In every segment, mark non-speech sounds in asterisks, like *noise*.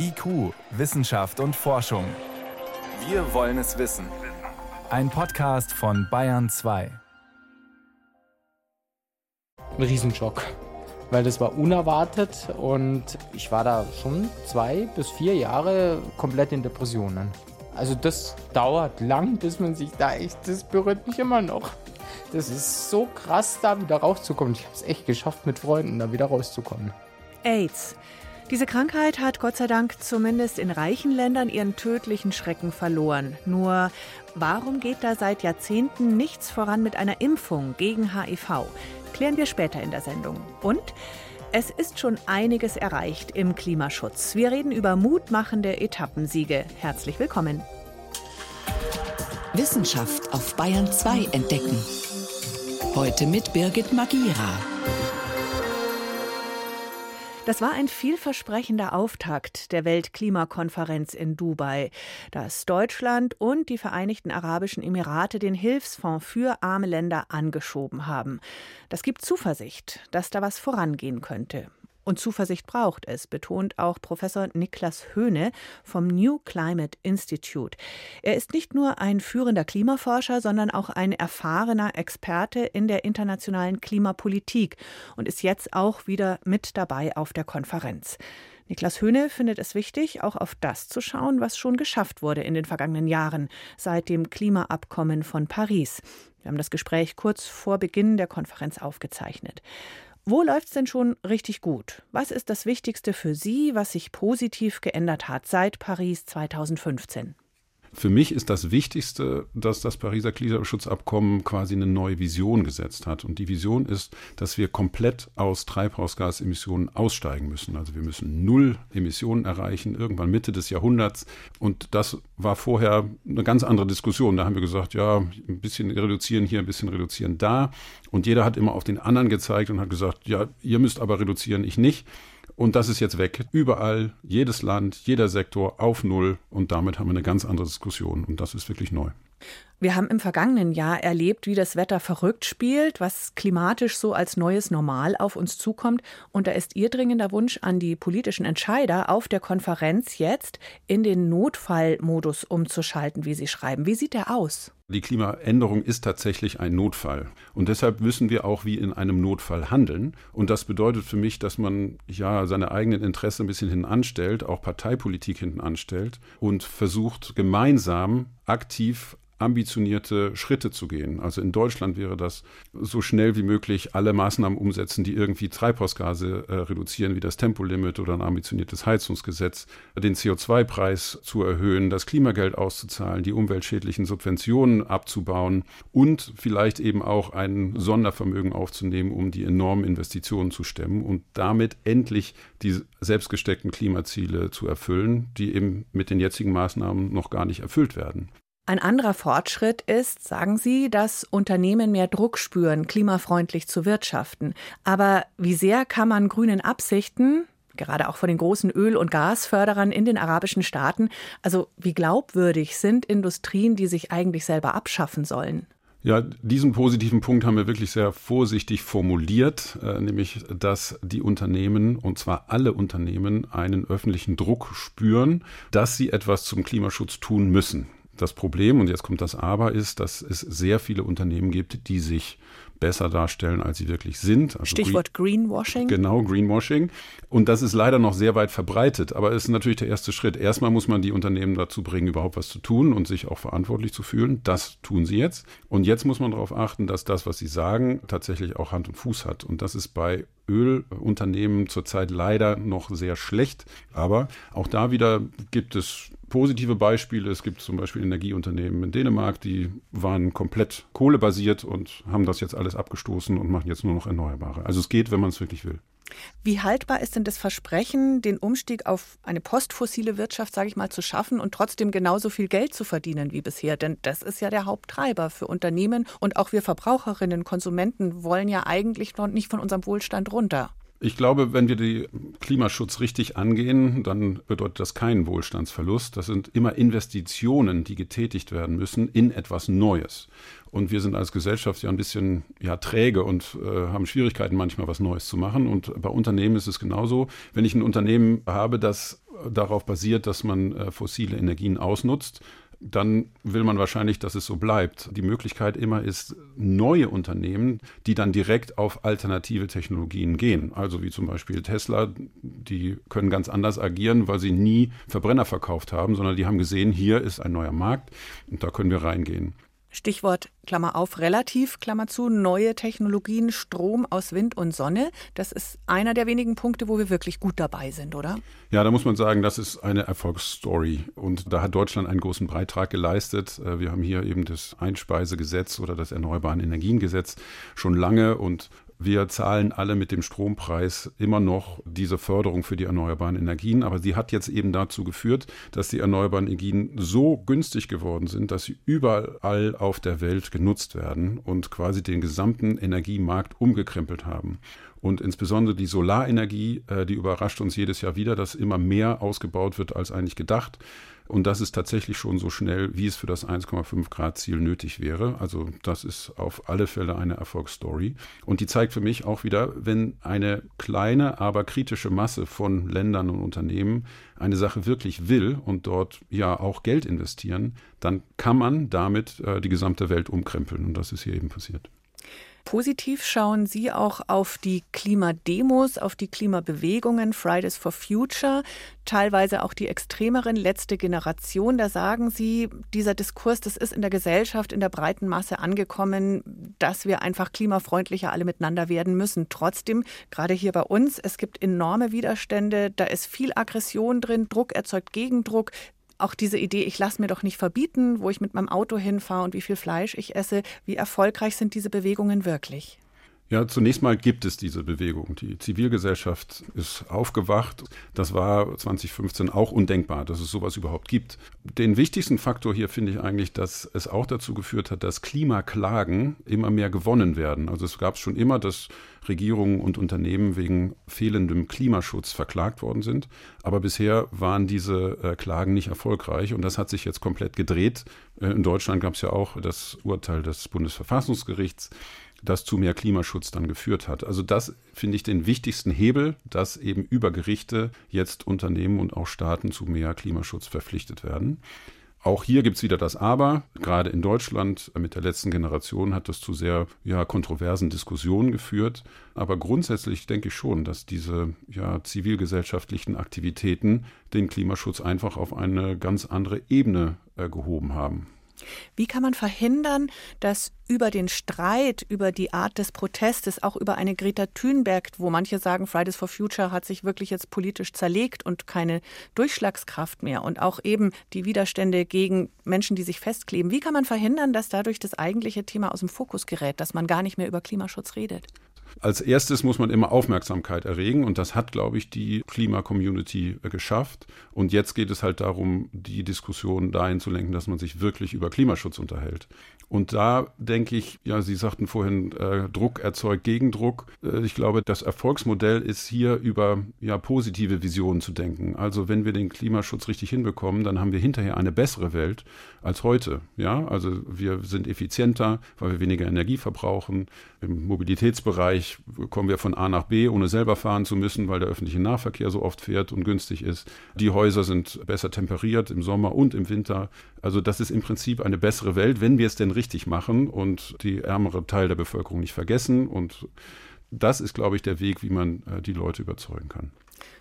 IQ, Wissenschaft und Forschung. Wir wollen es wissen. Ein Podcast von Bayern 2. Ein Riesenschock, weil das war unerwartet und ich war da schon zwei bis vier Jahre komplett in Depressionen. Also das dauert lang, bis man sich da echt, das berührt mich immer noch. Das ist so krass, da wieder rauszukommen. Ich habe es echt geschafft, mit Freunden da wieder rauszukommen. AIDS. Diese Krankheit hat Gott sei Dank zumindest in reichen Ländern ihren tödlichen Schrecken verloren. Nur warum geht da seit Jahrzehnten nichts voran mit einer Impfung gegen HIV? Klären wir später in der Sendung. Und es ist schon einiges erreicht im Klimaschutz. Wir reden über mutmachende Etappensiege. Herzlich willkommen. Wissenschaft auf Bayern 2 entdecken. Heute mit Birgit Magira. Das war ein vielversprechender Auftakt der Weltklimakonferenz in Dubai, dass Deutschland und die Vereinigten Arabischen Emirate den Hilfsfonds für arme Länder angeschoben haben. Das gibt Zuversicht, dass da was vorangehen könnte. Und Zuversicht braucht es, betont auch Professor Niklas Höhne vom New Climate Institute. Er ist nicht nur ein führender Klimaforscher, sondern auch ein erfahrener Experte in der internationalen Klimapolitik und ist jetzt auch wieder mit dabei auf der Konferenz. Niklas Höhne findet es wichtig, auch auf das zu schauen, was schon geschafft wurde in den vergangenen Jahren seit dem Klimaabkommen von Paris. Wir haben das Gespräch kurz vor Beginn der Konferenz aufgezeichnet. Wo läuft es denn schon richtig gut? Was ist das Wichtigste für Sie, was sich positiv geändert hat seit Paris 2015? Für mich ist das Wichtigste, dass das Pariser Klimaschutzabkommen quasi eine neue Vision gesetzt hat. Und die Vision ist, dass wir komplett aus Treibhausgasemissionen aussteigen müssen. Also wir müssen null Emissionen erreichen, irgendwann Mitte des Jahrhunderts. Und das war vorher eine ganz andere Diskussion. Da haben wir gesagt, ja, ein bisschen reduzieren hier, ein bisschen reduzieren da. Und jeder hat immer auf den anderen gezeigt und hat gesagt, ja, ihr müsst aber reduzieren, ich nicht. Und das ist jetzt weg. Überall, jedes Land, jeder Sektor auf Null. Und damit haben wir eine ganz andere Diskussion. Und das ist wirklich neu. Wir haben im vergangenen Jahr erlebt, wie das Wetter verrückt spielt, was klimatisch so als neues Normal auf uns zukommt. Und da ist Ihr dringender Wunsch an die politischen Entscheider auf der Konferenz jetzt in den Notfallmodus umzuschalten, wie Sie schreiben. Wie sieht der aus? Die Klimaänderung ist tatsächlich ein Notfall. Und deshalb müssen wir auch wie in einem Notfall handeln. Und das bedeutet für mich, dass man ja seine eigenen Interessen ein bisschen hinten anstellt, auch Parteipolitik hinten anstellt und versucht gemeinsam aktiv ambitionierte Schritte zu gehen. Also in Deutschland wäre das so schnell wie möglich alle Maßnahmen umsetzen, die irgendwie Treibhausgase äh, reduzieren, wie das Tempolimit oder ein ambitioniertes Heizungsgesetz, den CO2-Preis zu erhöhen, das Klimageld auszuzahlen, die umweltschädlichen Subventionen abzubauen und vielleicht eben auch ein Sondervermögen aufzunehmen, um die enormen Investitionen zu stemmen und damit endlich die selbstgesteckten Klimaziele zu erfüllen, die eben mit den jetzigen Maßnahmen noch gar nicht erfüllt werden. Ein anderer Fortschritt ist, sagen Sie, dass Unternehmen mehr Druck spüren, klimafreundlich zu wirtschaften. Aber wie sehr kann man grünen Absichten, gerade auch von den großen Öl- und Gasförderern in den arabischen Staaten, also wie glaubwürdig sind Industrien, die sich eigentlich selber abschaffen sollen? Ja, diesen positiven Punkt haben wir wirklich sehr vorsichtig formuliert, äh, nämlich, dass die Unternehmen, und zwar alle Unternehmen, einen öffentlichen Druck spüren, dass sie etwas zum Klimaschutz tun müssen. Das Problem, und jetzt kommt das Aber, ist, dass es sehr viele Unternehmen gibt, die sich besser darstellen, als sie wirklich sind. Also Stichwort Green Greenwashing. Genau, Greenwashing. Und das ist leider noch sehr weit verbreitet, aber es ist natürlich der erste Schritt. Erstmal muss man die Unternehmen dazu bringen, überhaupt was zu tun und sich auch verantwortlich zu fühlen. Das tun sie jetzt. Und jetzt muss man darauf achten, dass das, was sie sagen, tatsächlich auch Hand und Fuß hat. Und das ist bei Ölunternehmen zurzeit leider noch sehr schlecht. Aber auch da wieder gibt es positive Beispiele. Es gibt zum Beispiel Energieunternehmen in Dänemark, die waren komplett kohlebasiert und haben das jetzt alles abgestoßen und machen jetzt nur noch Erneuerbare. Also es geht, wenn man es wirklich will. Wie haltbar ist denn das Versprechen, den Umstieg auf eine postfossile Wirtschaft, sage ich mal, zu schaffen und trotzdem genauso viel Geld zu verdienen wie bisher? Denn das ist ja der Haupttreiber für Unternehmen und auch wir Verbraucherinnen, Konsumenten wollen ja eigentlich noch nicht von unserem Wohlstand runter. Ich glaube, wenn wir den Klimaschutz richtig angehen, dann bedeutet das keinen Wohlstandsverlust. Das sind immer Investitionen, die getätigt werden müssen in etwas Neues. Und wir sind als Gesellschaft ja ein bisschen ja, träge und äh, haben Schwierigkeiten, manchmal was Neues zu machen. Und bei Unternehmen ist es genauso. Wenn ich ein Unternehmen habe, das darauf basiert, dass man äh, fossile Energien ausnutzt, dann will man wahrscheinlich, dass es so bleibt. Die Möglichkeit immer ist, neue Unternehmen, die dann direkt auf alternative Technologien gehen. Also wie zum Beispiel Tesla, die können ganz anders agieren, weil sie nie Verbrenner verkauft haben, sondern die haben gesehen, hier ist ein neuer Markt und da können wir reingehen. Stichwort Klammer auf, relativ, Klammer zu, neue Technologien, Strom aus Wind und Sonne. Das ist einer der wenigen Punkte, wo wir wirklich gut dabei sind, oder? Ja, da muss man sagen, das ist eine Erfolgsstory. Und da hat Deutschland einen großen Beitrag geleistet. Äh, wir haben hier eben das Einspeisegesetz oder das Erneuerbaren Energiengesetz schon lange und wir zahlen alle mit dem Strompreis immer noch diese Förderung für die erneuerbaren Energien, aber sie hat jetzt eben dazu geführt, dass die erneuerbaren Energien so günstig geworden sind, dass sie überall auf der Welt genutzt werden und quasi den gesamten Energiemarkt umgekrempelt haben. Und insbesondere die Solarenergie, äh, die überrascht uns jedes Jahr wieder, dass immer mehr ausgebaut wird als eigentlich gedacht. Und das ist tatsächlich schon so schnell, wie es für das 1,5 Grad Ziel nötig wäre. Also das ist auf alle Fälle eine Erfolgsstory. Und die zeigt für mich auch wieder, wenn eine kleine, aber kritische Masse von Ländern und Unternehmen eine Sache wirklich will und dort ja auch Geld investieren, dann kann man damit äh, die gesamte Welt umkrempeln. Und das ist hier eben passiert. Positiv schauen Sie auch auf die Klimademos, auf die Klimabewegungen, Fridays for Future, teilweise auch die extremeren letzte Generation. Da sagen Sie, dieser Diskurs, das ist in der Gesellschaft, in der breiten Masse angekommen, dass wir einfach klimafreundlicher alle miteinander werden müssen. Trotzdem, gerade hier bei uns, es gibt enorme Widerstände, da ist viel Aggression drin, Druck erzeugt Gegendruck auch diese Idee, ich lasse mir doch nicht verbieten, wo ich mit meinem Auto hinfahre und wie viel Fleisch ich esse. Wie erfolgreich sind diese Bewegungen wirklich? Ja, zunächst mal gibt es diese Bewegung. Die Zivilgesellschaft ist aufgewacht. Das war 2015 auch undenkbar, dass es sowas überhaupt gibt. Den wichtigsten Faktor hier finde ich eigentlich, dass es auch dazu geführt hat, dass Klimaklagen immer mehr gewonnen werden. Also es gab schon immer, dass Regierungen und Unternehmen wegen fehlendem Klimaschutz verklagt worden sind. Aber bisher waren diese äh, Klagen nicht erfolgreich und das hat sich jetzt komplett gedreht. Äh, in Deutschland gab es ja auch das Urteil des Bundesverfassungsgerichts das zu mehr Klimaschutz dann geführt hat. Also das finde ich den wichtigsten Hebel, dass eben über Gerichte jetzt Unternehmen und auch Staaten zu mehr Klimaschutz verpflichtet werden. Auch hier gibt es wieder das Aber. Gerade in Deutschland mit der letzten Generation hat das zu sehr ja, kontroversen Diskussionen geführt. Aber grundsätzlich denke ich schon, dass diese ja, zivilgesellschaftlichen Aktivitäten den Klimaschutz einfach auf eine ganz andere Ebene äh, gehoben haben. Wie kann man verhindern, dass über den Streit, über die Art des Protestes, auch über eine Greta Thunberg, wo manche sagen, Fridays for Future hat sich wirklich jetzt politisch zerlegt und keine Durchschlagskraft mehr und auch eben die Widerstände gegen Menschen, die sich festkleben. Wie kann man verhindern, dass dadurch das eigentliche Thema aus dem Fokus gerät, dass man gar nicht mehr über Klimaschutz redet? Als erstes muss man immer Aufmerksamkeit erregen und das hat, glaube ich, die Klima-Community äh, geschafft. Und jetzt geht es halt darum, die Diskussion dahin zu lenken, dass man sich wirklich über Klimaschutz unterhält. Und da denke ich, ja, Sie sagten vorhin, äh, Druck erzeugt Gegendruck. Äh, ich glaube, das Erfolgsmodell ist hier über ja, positive Visionen zu denken. Also wenn wir den Klimaschutz richtig hinbekommen, dann haben wir hinterher eine bessere Welt als heute. Ja, also wir sind effizienter, weil wir weniger Energie verbrauchen. Im Mobilitätsbereich kommen wir von A nach B, ohne selber fahren zu müssen, weil der öffentliche Nahverkehr so oft fährt und günstig ist. Die Häuser sind besser temperiert im Sommer und im Winter. Also das ist im Prinzip eine bessere Welt, wenn wir es denn richtig machen und die ärmere Teil der Bevölkerung nicht vergessen. Und das ist, glaube ich, der Weg, wie man äh, die Leute überzeugen kann.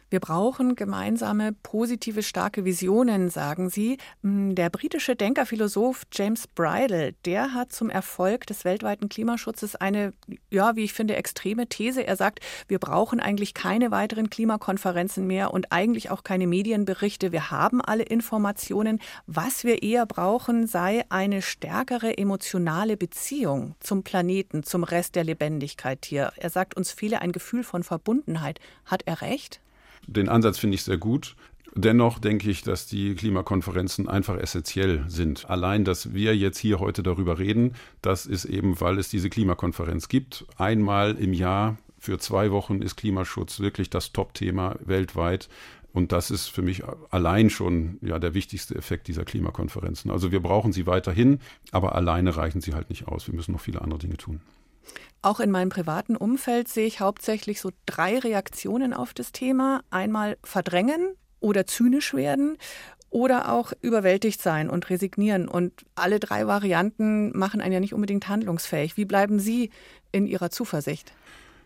Wir brauchen gemeinsame, positive, starke Visionen, sagen Sie. Hm, der britische Denkerphilosoph James Bridle, der hat zum Erfolg des weltweiten Klimaschutzes eine, ja, wie ich finde, extreme These. Er sagt, wir brauchen eigentlich keine weiteren Klimakonferenzen mehr und eigentlich auch keine Medienberichte. Wir haben alle Informationen. Was wir eher brauchen, sei eine stärkere emotionale Beziehung zum Planeten, zum Rest der Lebendigkeit hier. Er sagt, uns fehle ein Gefühl von Verbundenheit. Hat er recht? Den Ansatz finde ich sehr gut. Dennoch denke ich, dass die Klimakonferenzen einfach essentiell sind. Allein, dass wir jetzt hier heute darüber reden, das ist eben, weil es diese Klimakonferenz gibt. Einmal im Jahr für zwei Wochen ist Klimaschutz wirklich das Top-Thema weltweit. Und das ist für mich allein schon ja, der wichtigste Effekt dieser Klimakonferenzen. Also wir brauchen sie weiterhin, aber alleine reichen sie halt nicht aus. Wir müssen noch viele andere Dinge tun. Auch in meinem privaten Umfeld sehe ich hauptsächlich so drei Reaktionen auf das Thema. Einmal verdrängen, oder zynisch werden oder auch überwältigt sein und resignieren. Und alle drei Varianten machen einen ja nicht unbedingt handlungsfähig. Wie bleiben Sie in Ihrer Zuversicht?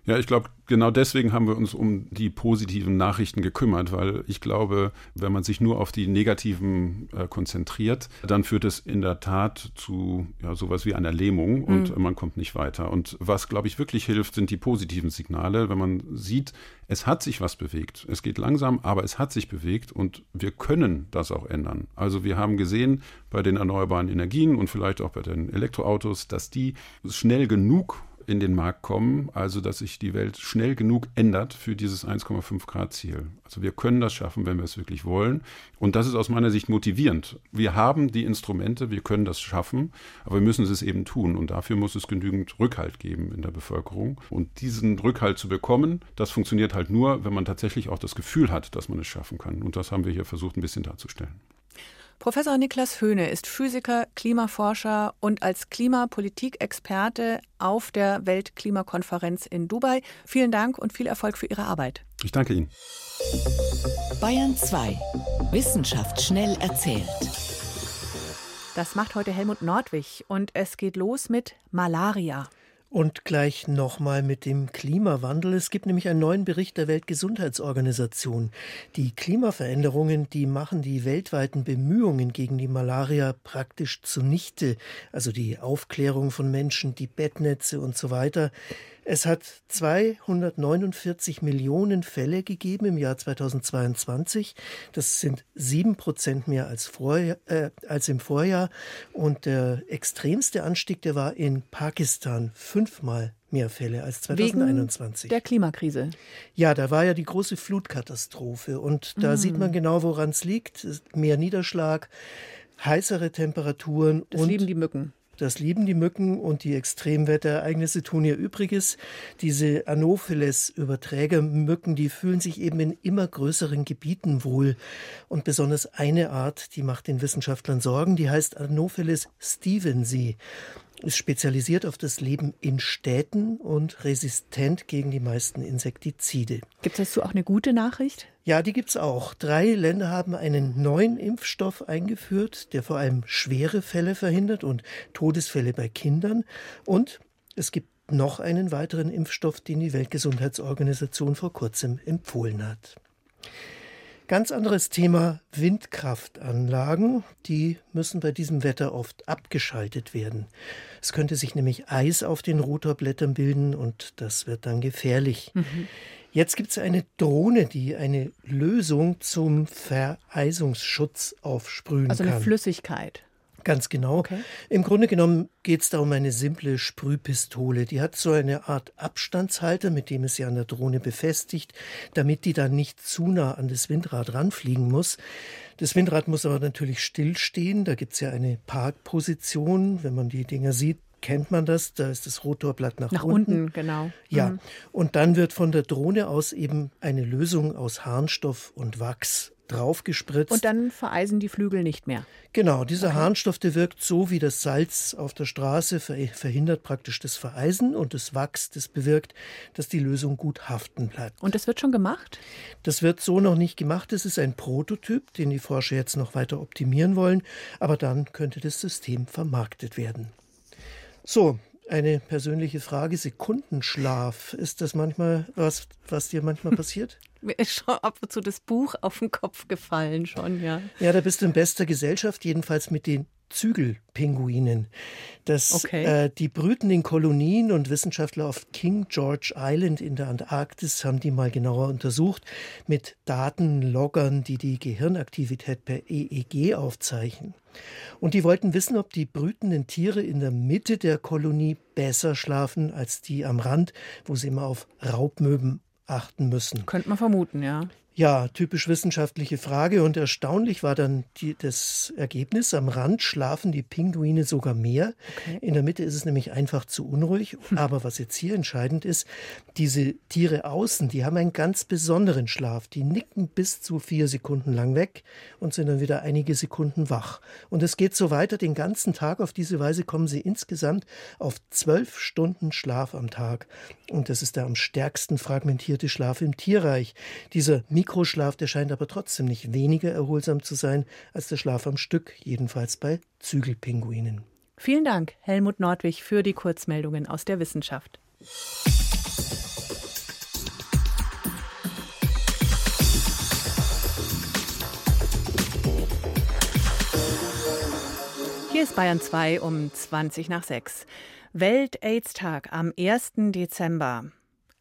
Ja, ich glaube, genau deswegen haben wir uns um die positiven Nachrichten gekümmert, weil ich glaube, wenn man sich nur auf die negativen äh, konzentriert, dann führt es in der Tat zu ja, sowas wie einer Lähmung und mhm. man kommt nicht weiter. Und was, glaube ich, wirklich hilft, sind die positiven Signale, wenn man sieht, es hat sich was bewegt. Es geht langsam, aber es hat sich bewegt und wir können das auch ändern. Also wir haben gesehen bei den erneuerbaren Energien und vielleicht auch bei den Elektroautos, dass die schnell genug in den Markt kommen, also dass sich die Welt schnell genug ändert für dieses 1,5 Grad Ziel. Also wir können das schaffen, wenn wir es wirklich wollen. Und das ist aus meiner Sicht motivierend. Wir haben die Instrumente, wir können das schaffen, aber wir müssen es eben tun. Und dafür muss es genügend Rückhalt geben in der Bevölkerung. Und diesen Rückhalt zu bekommen, das funktioniert halt nur, wenn man tatsächlich auch das Gefühl hat, dass man es schaffen kann. Und das haben wir hier versucht, ein bisschen darzustellen. Professor Niklas Höhne ist Physiker, Klimaforscher und als Klimapolitikexperte auf der Weltklimakonferenz in Dubai. Vielen Dank und viel Erfolg für Ihre Arbeit. Ich danke Ihnen. Bayern 2. Wissenschaft schnell erzählt. Das macht heute Helmut Nordwig und es geht los mit Malaria. Und gleich nochmal mit dem Klimawandel. Es gibt nämlich einen neuen Bericht der Weltgesundheitsorganisation. Die Klimaveränderungen, die machen die weltweiten Bemühungen gegen die Malaria praktisch zunichte. Also die Aufklärung von Menschen, die Bettnetze und so weiter. Es hat 249 Millionen Fälle gegeben im Jahr 2022. Das sind sieben Prozent mehr als, vorher, äh, als im Vorjahr. Und der extremste Anstieg, der war in Pakistan. Fünfmal mehr Fälle als 2021. Wegen der Klimakrise. Ja, da war ja die große Flutkatastrophe. Und da mhm. sieht man genau, woran es liegt. Mehr Niederschlag, heißere Temperaturen. Das und lieben die Mücken. Das lieben die Mücken und die Extremwetterereignisse tun ihr Übriges. Diese Anopheles-Überträgermücken, die fühlen sich eben in immer größeren Gebieten wohl. Und besonders eine Art, die macht den Wissenschaftlern Sorgen, die heißt Anopheles stevensii ist spezialisiert auf das Leben in Städten und resistent gegen die meisten Insektizide. Gibt es dazu auch eine gute Nachricht? Ja, die gibt es auch. Drei Länder haben einen neuen Impfstoff eingeführt, der vor allem schwere Fälle verhindert und Todesfälle bei Kindern. Und es gibt noch einen weiteren Impfstoff, den die Weltgesundheitsorganisation vor kurzem empfohlen hat. Ganz anderes Thema Windkraftanlagen. Die müssen bei diesem Wetter oft abgeschaltet werden. Es könnte sich nämlich Eis auf den Rotorblättern bilden und das wird dann gefährlich. Mhm. Jetzt gibt es eine Drohne, die eine Lösung zum Vereisungsschutz aufsprühen kann. Also eine Flüssigkeit. Ganz genau. Okay. Im Grunde genommen geht es da um eine simple Sprühpistole. Die hat so eine Art Abstandshalter, mit dem es sie an der Drohne befestigt, damit die dann nicht zu nah an das Windrad ranfliegen muss. Das Windrad muss aber natürlich stillstehen. Da gibt es ja eine Parkposition. Wenn man die Dinger sieht, kennt man das. Da ist das Rotorblatt nach, nach unten. unten. genau. Ja. Mhm. Und dann wird von der Drohne aus eben eine Lösung aus Harnstoff und Wachs draufgespritzt. Und dann vereisen die Flügel nicht mehr. Genau, dieser okay. Harnstoff, der wirkt so wie das Salz auf der Straße, verhindert praktisch das Vereisen und das Wachs, das bewirkt, dass die Lösung gut haften bleibt. Und das wird schon gemacht? Das wird so noch nicht gemacht. Das ist ein Prototyp, den die Forscher jetzt noch weiter optimieren wollen. Aber dann könnte das System vermarktet werden. So, eine persönliche Frage. Sekundenschlaf. Ist das manchmal was, was dir manchmal *laughs* passiert? Mir ist schon ab und zu das Buch auf den Kopf gefallen, schon, ja. Ja, da bist du in bester Gesellschaft, jedenfalls mit den Zügelpinguinen. Das, okay. äh, die brüten in Kolonien und Wissenschaftler auf King George Island in der Antarktis haben die mal genauer untersucht mit Datenloggern, die die Gehirnaktivität per EEG aufzeichnen. Und die wollten wissen, ob die brütenden Tiere in der Mitte der Kolonie besser schlafen als die am Rand, wo sie immer auf Raubmöben achten müssen. Könnte man vermuten, ja. Ja, typisch wissenschaftliche Frage und erstaunlich war dann die, das Ergebnis. Am Rand schlafen die Pinguine sogar mehr. Okay. In der Mitte ist es nämlich einfach zu unruhig. Hm. Aber was jetzt hier entscheidend ist, diese Tiere außen, die haben einen ganz besonderen Schlaf. Die nicken bis zu vier Sekunden lang weg und sind dann wieder einige Sekunden wach. Und es geht so weiter den ganzen Tag. Auf diese Weise kommen sie insgesamt auf zwölf Stunden Schlaf am Tag. Und das ist der am stärksten fragmentierte Schlaf im Tierreich. Dieser Mikroschlaf, der scheint aber trotzdem nicht weniger erholsam zu sein als der Schlaf am Stück, jedenfalls bei Zügelpinguinen. Vielen Dank, Helmut Nordwig, für die Kurzmeldungen aus der Wissenschaft. Hier ist Bayern 2 um 20 nach 6. Welt-Aids-Tag am 1. Dezember.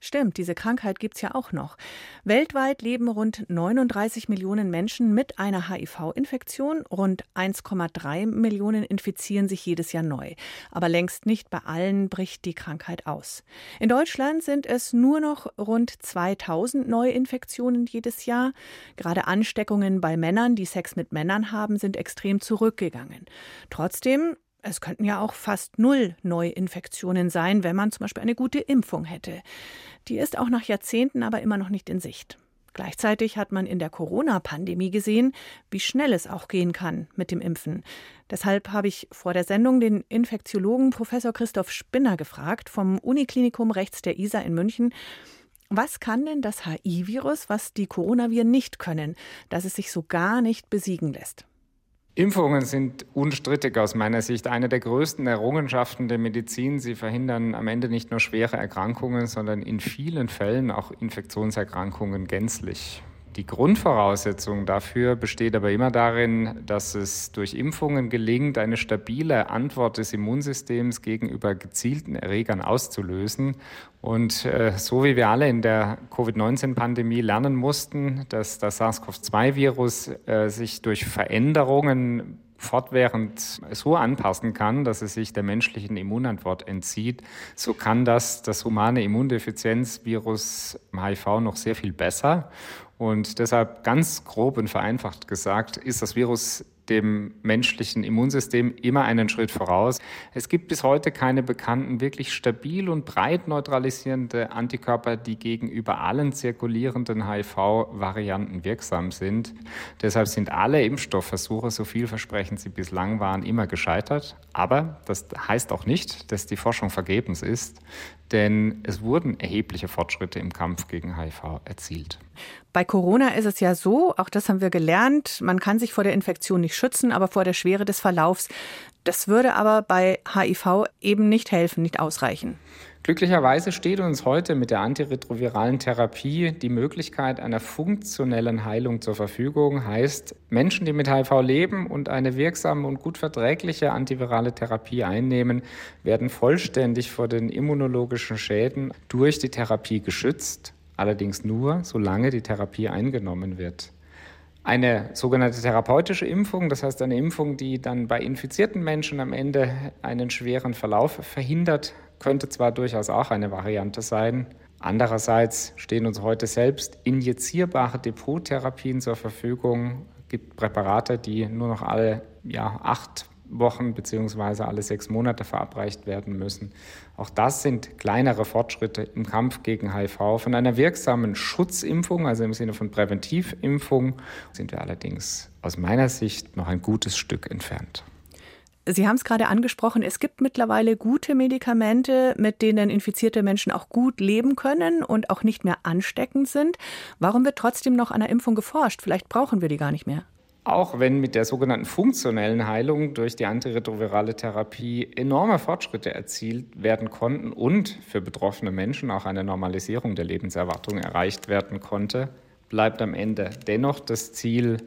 Stimmt, diese Krankheit gibt es ja auch noch. Weltweit leben rund 39 Millionen Menschen mit einer HIV-Infektion. Rund 1,3 Millionen infizieren sich jedes Jahr neu. Aber längst nicht bei allen bricht die Krankheit aus. In Deutschland sind es nur noch rund 2000 Neuinfektionen jedes Jahr. Gerade Ansteckungen bei Männern, die Sex mit Männern haben, sind extrem zurückgegangen. Trotzdem es könnten ja auch fast null Neuinfektionen sein, wenn man zum Beispiel eine gute Impfung hätte. Die ist auch nach Jahrzehnten aber immer noch nicht in Sicht. Gleichzeitig hat man in der Corona-Pandemie gesehen, wie schnell es auch gehen kann mit dem Impfen. Deshalb habe ich vor der Sendung den Infektiologen Professor Christoph Spinner gefragt vom Uniklinikum rechts der ISA in München. Was kann denn das HI-Virus, was die Coronaviren nicht können, dass es sich so gar nicht besiegen lässt? Impfungen sind unstrittig aus meiner Sicht eine der größten Errungenschaften der Medizin. Sie verhindern am Ende nicht nur schwere Erkrankungen, sondern in vielen Fällen auch Infektionserkrankungen gänzlich. Die Grundvoraussetzung dafür besteht aber immer darin, dass es durch Impfungen gelingt, eine stabile Antwort des Immunsystems gegenüber gezielten Erregern auszulösen. Und äh, so wie wir alle in der Covid-19-Pandemie lernen mussten, dass das SARS-CoV-2-Virus äh, sich durch Veränderungen fortwährend so anpassen kann, dass es sich der menschlichen Immunantwort entzieht, so kann das das humane Immundefizienzvirus HIV noch sehr viel besser. Und deshalb ganz grob und vereinfacht gesagt, ist das Virus dem menschlichen Immunsystem immer einen Schritt voraus. Es gibt bis heute keine bekannten, wirklich stabil und breit neutralisierende Antikörper, die gegenüber allen zirkulierenden HIV-Varianten wirksam sind. Deshalb sind alle Impfstoffversuche, so vielversprechend sie bislang waren, immer gescheitert. Aber das heißt auch nicht, dass die Forschung vergebens ist, denn es wurden erhebliche Fortschritte im Kampf gegen HIV erzielt. Bei Corona ist es ja so, auch das haben wir gelernt, man kann sich vor der Infektion nicht schützen, aber vor der Schwere des Verlaufs. Das würde aber bei HIV eben nicht helfen, nicht ausreichen. Glücklicherweise steht uns heute mit der antiretroviralen Therapie die Möglichkeit einer funktionellen Heilung zur Verfügung. Heißt, Menschen, die mit HIV leben und eine wirksame und gut verträgliche antivirale Therapie einnehmen, werden vollständig vor den immunologischen Schäden durch die Therapie geschützt allerdings nur, solange die Therapie eingenommen wird. Eine sogenannte therapeutische Impfung, das heißt eine Impfung, die dann bei infizierten Menschen am Ende einen schweren Verlauf verhindert, könnte zwar durchaus auch eine Variante sein. Andererseits stehen uns heute selbst injizierbare Depottherapien zur Verfügung. Es gibt Präparate, die nur noch alle ja, acht Wochen beziehungsweise alle sechs Monate verabreicht werden müssen. Auch das sind kleinere Fortschritte im Kampf gegen HIV. Von einer wirksamen Schutzimpfung, also im Sinne von Präventivimpfung, sind wir allerdings aus meiner Sicht noch ein gutes Stück entfernt. Sie haben es gerade angesprochen, es gibt mittlerweile gute Medikamente, mit denen infizierte Menschen auch gut leben können und auch nicht mehr ansteckend sind. Warum wird trotzdem noch an der Impfung geforscht? Vielleicht brauchen wir die gar nicht mehr. Auch wenn mit der sogenannten funktionellen Heilung durch die antiretrovirale Therapie enorme Fortschritte erzielt werden konnten und für betroffene Menschen auch eine Normalisierung der Lebenserwartung erreicht werden konnte, bleibt am Ende dennoch das Ziel,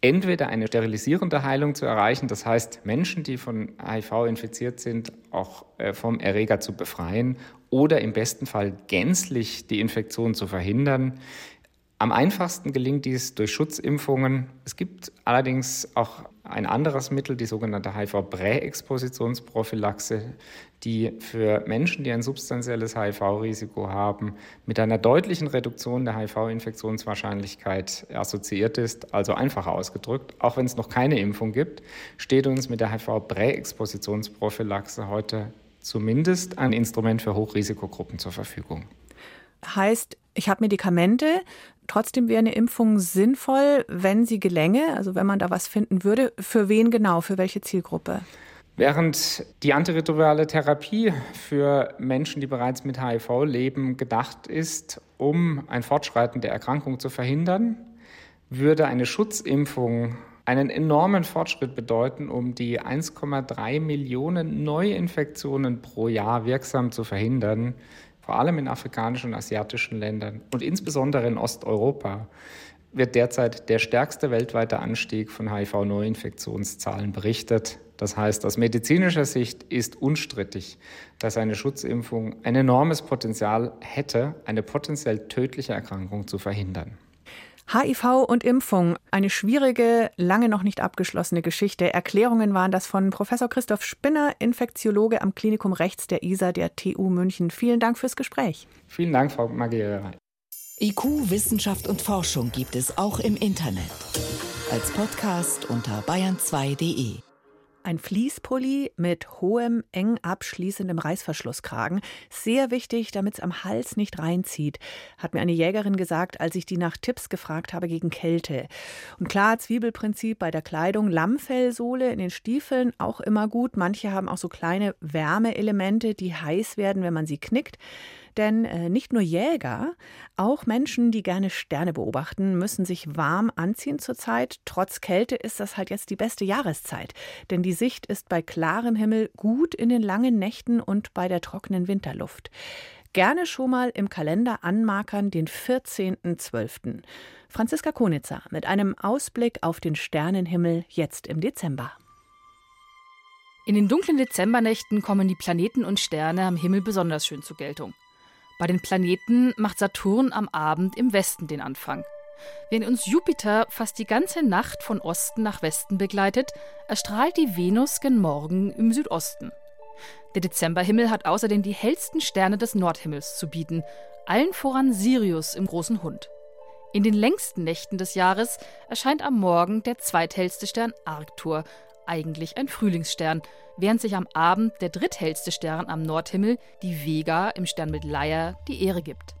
entweder eine sterilisierende Heilung zu erreichen, das heißt Menschen, die von HIV infiziert sind, auch äh, vom Erreger zu befreien oder im besten Fall gänzlich die Infektion zu verhindern. Am einfachsten gelingt dies durch Schutzimpfungen. Es gibt allerdings auch ein anderes Mittel, die sogenannte HIV-Präexpositionsprophylaxe, die für Menschen, die ein substanzielles HIV-Risiko haben, mit einer deutlichen Reduktion der HIV-Infektionswahrscheinlichkeit assoziiert ist. Also einfacher ausgedrückt, auch wenn es noch keine Impfung gibt, steht uns mit der HIV-Präexpositionsprophylaxe heute zumindest ein Instrument für Hochrisikogruppen zur Verfügung. Heißt, ich habe Medikamente, trotzdem wäre eine Impfung sinnvoll, wenn sie gelänge, also wenn man da was finden würde. Für wen genau, für welche Zielgruppe? Während die antiretrovirale Therapie für Menschen, die bereits mit HIV leben, gedacht ist, um ein Fortschreiten der Erkrankung zu verhindern, würde eine Schutzimpfung einen enormen Fortschritt bedeuten, um die 1,3 Millionen Neuinfektionen pro Jahr wirksam zu verhindern, vor allem in afrikanischen und asiatischen Ländern und insbesondere in Osteuropa wird derzeit der stärkste weltweite Anstieg von HIV-Neuinfektionszahlen berichtet. Das heißt, aus medizinischer Sicht ist unstrittig, dass eine Schutzimpfung ein enormes Potenzial hätte, eine potenziell tödliche Erkrankung zu verhindern. HIV und Impfung, eine schwierige, lange noch nicht abgeschlossene Geschichte. Erklärungen waren das von Professor Christoph Spinner, Infektiologe am Klinikum Rechts der ISA der TU München. Vielen Dank fürs Gespräch. Vielen Dank, Frau Magiera. IQ, Wissenschaft und Forschung gibt es auch im Internet. Als Podcast unter bayern2.de. Ein Fließpulli mit hohem, eng abschließendem Reißverschlusskragen. Sehr wichtig, damit es am Hals nicht reinzieht, hat mir eine Jägerin gesagt, als ich die nach Tipps gefragt habe gegen Kälte. Und klar, Zwiebelprinzip bei der Kleidung, Lammfellsohle in den Stiefeln auch immer gut. Manche haben auch so kleine Wärmeelemente, die heiß werden, wenn man sie knickt. Denn äh, nicht nur Jäger, auch Menschen, die gerne Sterne beobachten, müssen sich warm anziehen zurzeit. Trotz Kälte ist das halt jetzt die beste Jahreszeit. Denn die Sicht ist bei klarem Himmel gut in den langen Nächten und bei der trockenen Winterluft. Gerne schon mal im Kalender anmarkern den 14.12. Franziska Konitzer mit einem Ausblick auf den Sternenhimmel jetzt im Dezember. In den dunklen Dezembernächten kommen die Planeten und Sterne am Himmel besonders schön zur Geltung. Bei den Planeten macht Saturn am Abend im Westen den Anfang. Während uns Jupiter fast die ganze Nacht von Osten nach Westen begleitet, erstrahlt die Venus gen Morgen im Südosten. Der Dezemberhimmel hat außerdem die hellsten Sterne des Nordhimmels zu bieten, allen voran Sirius im großen Hund. In den längsten Nächten des Jahres erscheint am Morgen der zweithellste Stern Arctur, eigentlich ein Frühlingsstern, während sich am Abend der dritthellste Stern am Nordhimmel, die Vega im Sternbild Leier, die Ehre gibt.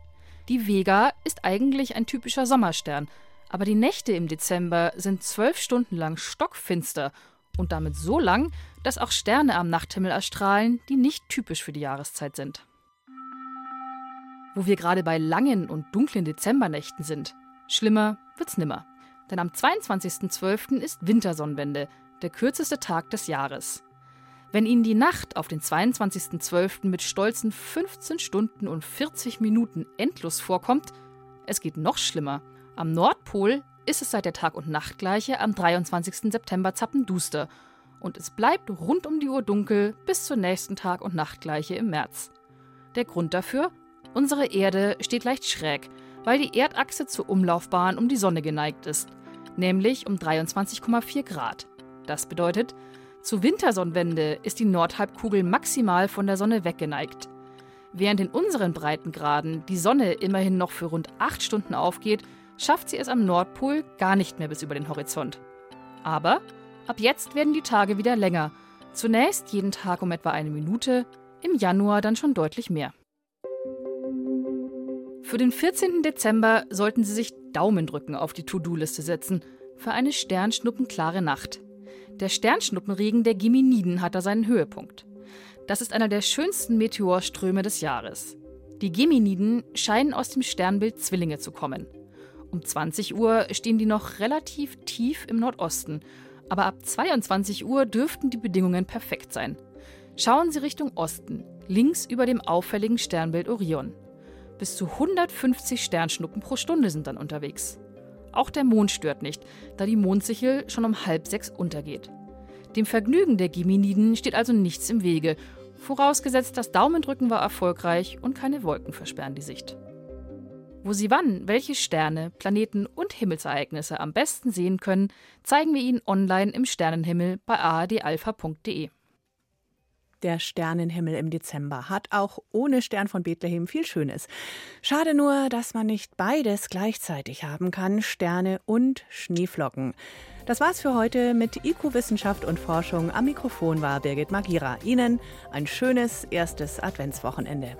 Die Vega ist eigentlich ein typischer Sommerstern, aber die Nächte im Dezember sind zwölf Stunden lang stockfinster und damit so lang, dass auch Sterne am Nachthimmel erstrahlen, die nicht typisch für die Jahreszeit sind. Wo wir gerade bei langen und dunklen Dezembernächten sind, schlimmer wird's nimmer. Denn am 22.12. ist Wintersonnenwende, der kürzeste Tag des Jahres. Wenn Ihnen die Nacht auf den 22.12. mit stolzen 15 Stunden und 40 Minuten endlos vorkommt, es geht noch schlimmer. Am Nordpol ist es seit der Tag- und Nachtgleiche am 23. September zappenduster und es bleibt rund um die Uhr dunkel bis zur nächsten Tag- und Nachtgleiche im März. Der Grund dafür? Unsere Erde steht leicht schräg, weil die Erdachse zur Umlaufbahn um die Sonne geneigt ist, nämlich um 23,4 Grad. Das bedeutet, zur Wintersonnenwende ist die Nordhalbkugel maximal von der Sonne weggeneigt. Während in unseren Breitengraden die Sonne immerhin noch für rund acht Stunden aufgeht, schafft sie es am Nordpol gar nicht mehr bis über den Horizont. Aber ab jetzt werden die Tage wieder länger. Zunächst jeden Tag um etwa eine Minute, im Januar dann schon deutlich mehr. Für den 14. Dezember sollten Sie sich Daumendrücken auf die To-Do-Liste setzen für eine sternschnuppenklare Nacht. Der Sternschnuppenregen der Geminiden hat da seinen Höhepunkt. Das ist einer der schönsten Meteorströme des Jahres. Die Geminiden scheinen aus dem Sternbild Zwillinge zu kommen. Um 20 Uhr stehen die noch relativ tief im Nordosten, aber ab 22 Uhr dürften die Bedingungen perfekt sein. Schauen Sie Richtung Osten, links über dem auffälligen Sternbild Orion. Bis zu 150 Sternschnuppen pro Stunde sind dann unterwegs. Auch der Mond stört nicht, da die Mondsichel schon um halb sechs untergeht. Dem Vergnügen der Geminiden steht also nichts im Wege, vorausgesetzt das Daumendrücken war erfolgreich und keine Wolken versperren die Sicht. Wo Sie wann welche Sterne, Planeten und Himmelsereignisse am besten sehen können, zeigen wir Ihnen online im Sternenhimmel bei ardalpha.de. Der Sternenhimmel im Dezember hat auch ohne Stern von Bethlehem viel Schönes. Schade nur, dass man nicht beides gleichzeitig haben kann, Sterne und Schneeflocken. Das war's für heute mit IQ Wissenschaft und Forschung. Am Mikrofon war Birgit Magira. Ihnen ein schönes erstes Adventswochenende.